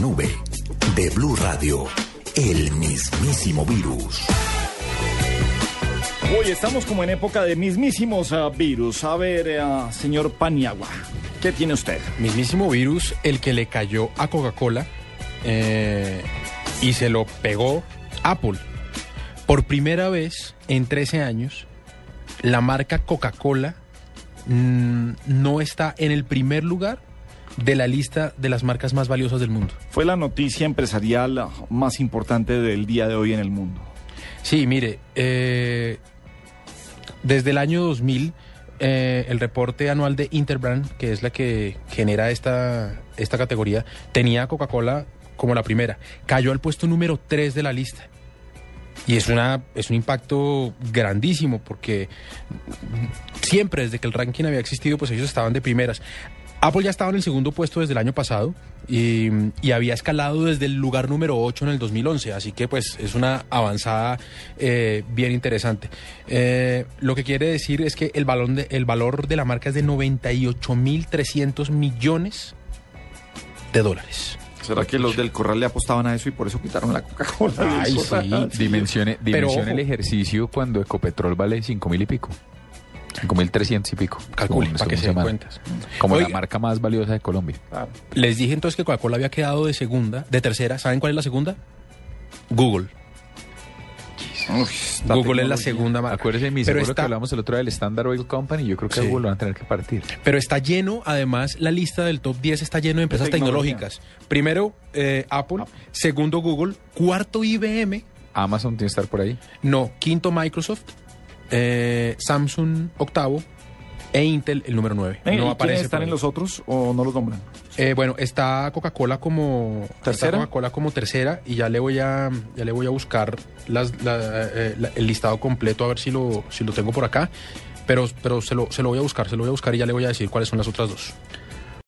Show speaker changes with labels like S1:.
S1: Nube de Blue Radio, el mismísimo virus.
S2: Hoy estamos como en época de mismísimos ah, virus. A ver, ah, señor Paniagua, ¿qué tiene usted?
S3: mismísimo virus el que le cayó a Coca-Cola eh, y se lo pegó Apple. Por primera vez en 13 años, la marca Coca-Cola mm, no está en el primer lugar de la lista de las marcas más valiosas del mundo.
S2: Fue la noticia empresarial más importante del día de hoy en el mundo.
S3: Sí, mire, eh, desde el año 2000, eh, el reporte anual de Interbrand, que es la que genera esta, esta categoría, tenía a Coca-Cola como la primera. Cayó al puesto número 3 de la lista. Y es, una, es un impacto grandísimo porque siempre desde que el ranking había existido, pues ellos estaban de primeras. Apple ya estaba en el segundo puesto desde el año pasado y, y había escalado desde el lugar número 8 en el 2011, así que pues es una avanzada eh, bien interesante. Eh, lo que quiere decir es que el, balón de- el valor de la marca es de 98.300 millones de dólares.
S2: ¿Será que los del Corral le apostaban a eso y por eso quitaron la Coca-Cola?
S3: Ay, sí.
S4: Dimensione,
S3: Pero
S4: dimensione el ejercicio cuando Ecopetrol vale cinco mil y pico. Cinco mil trescientos y pico.
S3: Calcule,
S4: según-
S3: para que se den
S4: llama.
S3: cuentas.
S4: Como la marca más valiosa de Colombia.
S2: Claro.
S3: Les dije entonces que Coca-Cola había quedado de segunda, de tercera. ¿Saben cuál es la segunda? Google.
S2: Uy,
S3: Google es la segunda marca.
S4: Acuérdese, mi
S3: Pero
S4: seguro
S3: está-
S4: que hablamos el otro día del Standard Oil Company. Yo creo que
S3: Sí.
S4: Google lo van a tener que partir.
S3: Pero está lleno, además, la lista del top 10 está lleno de empresas tecnológicas. Primero, eh, Apple. Segundo, Google. Cuarto, IBM.
S4: Amazon tiene que estar por ahí.
S3: No, quinto, Microsoft. Eh, Samsung, octavo. E Intel, el número 9.
S2: Eh, ¿y
S3: no aparece.
S2: están en los otros o no los nombran?
S3: Eh, bueno, está Coca-Cola como
S2: ¿Tercera?
S3: Coca-Cola como tercera y ya le voy a ya le voy a buscar las- la- eh, la- el listado completo a ver si lo si lo tengo por acá, pero pero se lo se lo voy a buscar, se lo voy a buscar y ya le voy a decir cuáles son las otras dos.